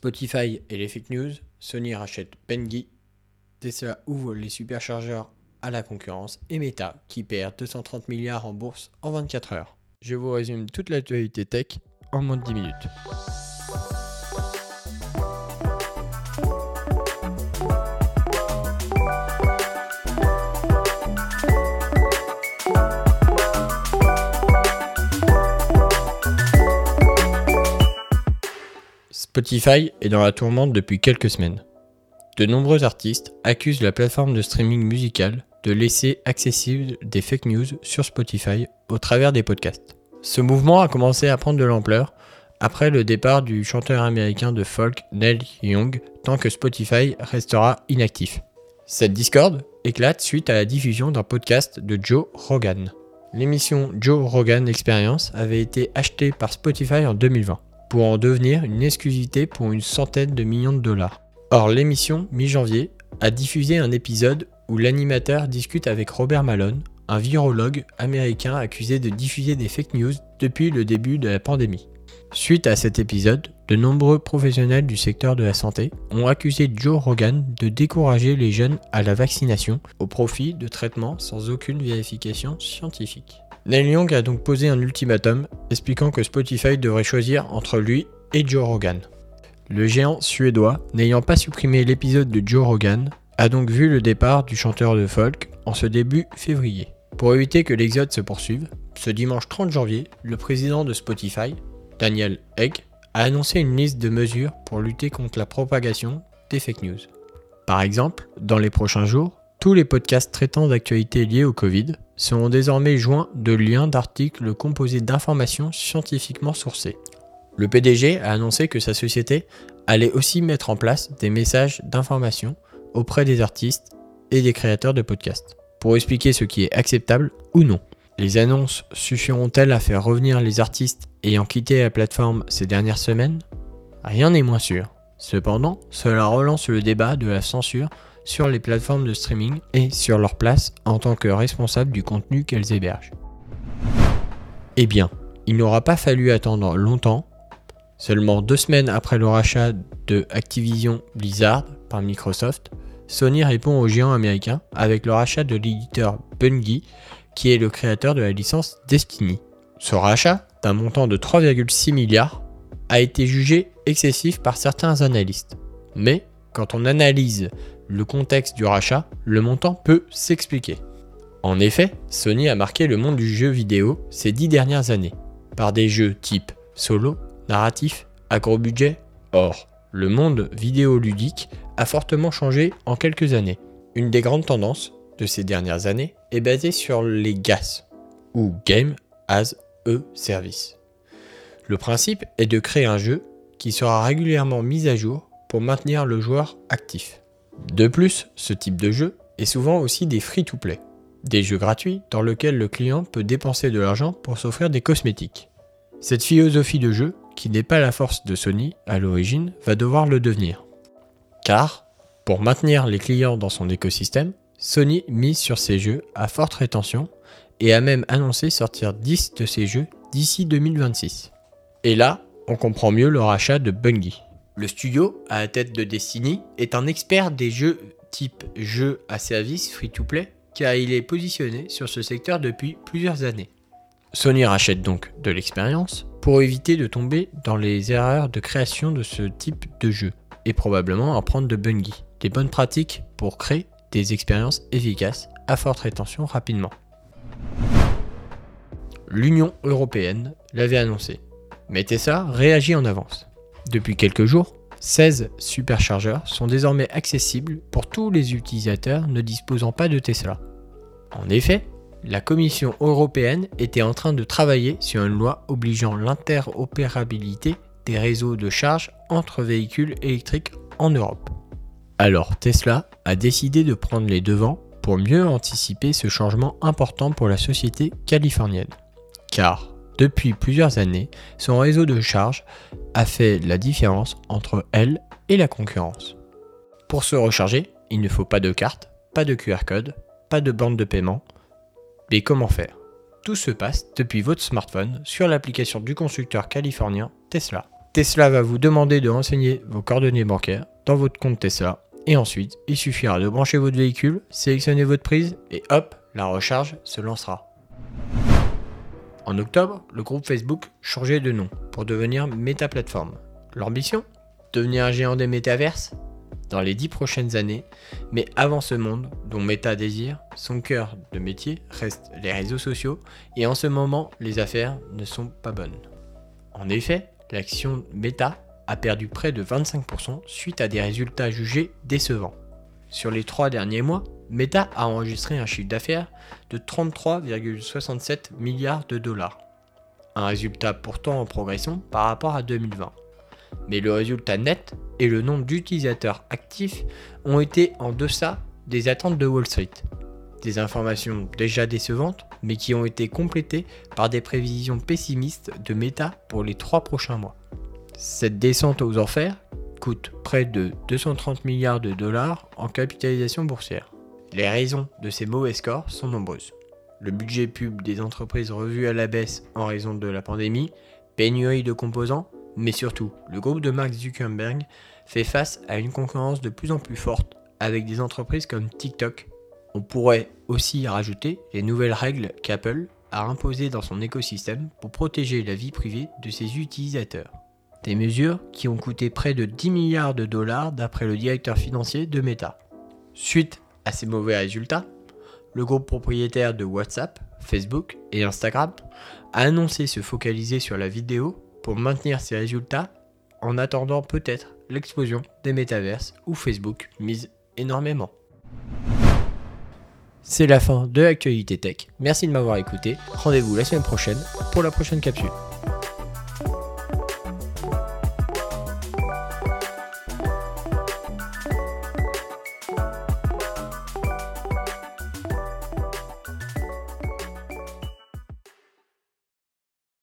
Spotify et les fake news, Sony rachète Pengi, Tesla ouvre les superchargeurs à la concurrence et Meta qui perd 230 milliards en bourse en 24 heures. Je vous résume toute l'actualité tech en moins de 10 minutes. Spotify est dans la tourmente depuis quelques semaines. De nombreux artistes accusent la plateforme de streaming musical de laisser accessibles des fake news sur Spotify au travers des podcasts. Ce mouvement a commencé à prendre de l'ampleur après le départ du chanteur américain de folk Neil Young, tant que Spotify restera inactif. Cette discorde éclate suite à la diffusion d'un podcast de Joe Rogan. L'émission Joe Rogan Experience avait été achetée par Spotify en 2020 pour en devenir une exclusivité pour une centaine de millions de dollars. Or, l'émission, mi-janvier, a diffusé un épisode où l'animateur discute avec Robert Malone, un virologue américain accusé de diffuser des fake news depuis le début de la pandémie. Suite à cet épisode, de nombreux professionnels du secteur de la santé ont accusé Joe Rogan de décourager les jeunes à la vaccination au profit de traitements sans aucune vérification scientifique. Neil Young a donc posé un ultimatum expliquant que Spotify devrait choisir entre lui et Joe Rogan. Le géant suédois, n'ayant pas supprimé l'épisode de Joe Rogan, a donc vu le départ du chanteur de folk en ce début février. Pour éviter que l'exode se poursuive, ce dimanche 30 janvier, le président de Spotify, Daniel Egg, a annoncé une liste de mesures pour lutter contre la propagation des fake news. Par exemple, dans les prochains jours, tous les podcasts traitant d'actualités liées au Covid seront désormais joints de liens d'articles composés d'informations scientifiquement sourcées. Le PDG a annoncé que sa société allait aussi mettre en place des messages d'information auprès des artistes et des créateurs de podcasts pour expliquer ce qui est acceptable ou non. Les annonces suffiront-elles à faire revenir les artistes ayant quitté la plateforme ces dernières semaines? Rien n'est moins sûr. Cependant, cela relance le débat de la censure sur les plateformes de streaming et sur leur place en tant que responsable du contenu qu'elles hébergent. Eh bien, il n'aura pas fallu attendre longtemps, seulement deux semaines après le rachat de Activision Blizzard par Microsoft, Sony répond aux géants américains avec le rachat de l'éditeur Bungie, qui est le créateur de la licence Destiny. Ce rachat, d'un montant de 3,6 milliards, a été jugé excessif par certains analystes. Mais quand on analyse le contexte du rachat, le montant peut s'expliquer. En effet, Sony a marqué le monde du jeu vidéo ces dix dernières années, par des jeux type solo, narratif, à gros budget. Or, le monde vidéoludique a fortement changé en quelques années. Une des grandes tendances de ces dernières années est basée sur les GAS, ou Game as a Service. Le principe est de créer un jeu qui sera régulièrement mis à jour pour maintenir le joueur actif. De plus, ce type de jeu est souvent aussi des free-to-play, des jeux gratuits dans lesquels le client peut dépenser de l'argent pour s'offrir des cosmétiques. Cette philosophie de jeu, qui n'est pas la force de Sony à l'origine, va devoir le devenir. Car, pour maintenir les clients dans son écosystème, Sony mise sur ces jeux à forte rétention et a même annoncé sortir 10 de ces jeux d'ici 2026. Et là, on comprend mieux le rachat de Bungie. Le studio, à la tête de Destiny, est un expert des jeux type jeux à service free-to-play, car il est positionné sur ce secteur depuis plusieurs années. Sony rachète donc de l'expérience pour éviter de tomber dans les erreurs de création de ce type de jeu, et probablement apprendre de Bungie, des bonnes pratiques pour créer des expériences efficaces à forte rétention rapidement. L'Union européenne l'avait annoncé, mais Tesla réagit en avance. Depuis quelques jours, 16 superchargeurs sont désormais accessibles pour tous les utilisateurs ne disposant pas de Tesla. En effet, la Commission européenne était en train de travailler sur une loi obligeant l'interopérabilité des réseaux de charge entre véhicules électriques en Europe. Alors Tesla a décidé de prendre les devants pour mieux anticiper ce changement important pour la société californienne. Car depuis plusieurs années, son réseau de charge a fait la différence entre elle et la concurrence. Pour se recharger, il ne faut pas de carte, pas de QR code, pas de bande de paiement. Mais comment faire? Tout se passe depuis votre smartphone sur l'application du constructeur californien Tesla. Tesla va vous demander de renseigner vos coordonnées bancaires dans votre compte Tesla et ensuite il suffira de brancher votre véhicule, sélectionner votre prise et hop, la recharge se lancera. En octobre, le groupe Facebook changeait de nom pour devenir Meta Platform. L'ambition? Devenir un géant des métaverses? Dans les dix prochaines années, mais avant ce monde dont Meta désire, son cœur de métier reste les réseaux sociaux et en ce moment les affaires ne sont pas bonnes. En effet, l'action Meta a perdu près de 25% suite à des résultats jugés décevants. Sur les trois derniers mois, Meta a enregistré un chiffre d'affaires de 33,67 milliards de dollars. Un résultat pourtant en progression par rapport à 2020. Mais le résultat net et le nombre d'utilisateurs actifs ont été en deçà des attentes de Wall Street. Des informations déjà décevantes, mais qui ont été complétées par des prévisions pessimistes de Meta pour les trois prochains mois. Cette descente aux enfers coûte près de 230 milliards de dollars en capitalisation boursière. Les raisons de ces mauvais scores sont nombreuses. Le budget pub des entreprises revu à la baisse en raison de la pandémie, pénurie de composants, mais surtout, le groupe de Mark Zuckerberg fait face à une concurrence de plus en plus forte avec des entreprises comme TikTok. On pourrait aussi rajouter les nouvelles règles qu'Apple a imposées dans son écosystème pour protéger la vie privée de ses utilisateurs. Des mesures qui ont coûté près de 10 milliards de dollars d'après le directeur financier de Meta. Suite à ces mauvais résultats, le groupe propriétaire de WhatsApp, Facebook et Instagram a annoncé se focaliser sur la vidéo pour maintenir ses résultats en attendant peut-être l'explosion des métaverses où Facebook mise énormément. C'est la fin de l'actualité tech. Merci de m'avoir écouté. Rendez-vous la semaine prochaine pour la prochaine capsule.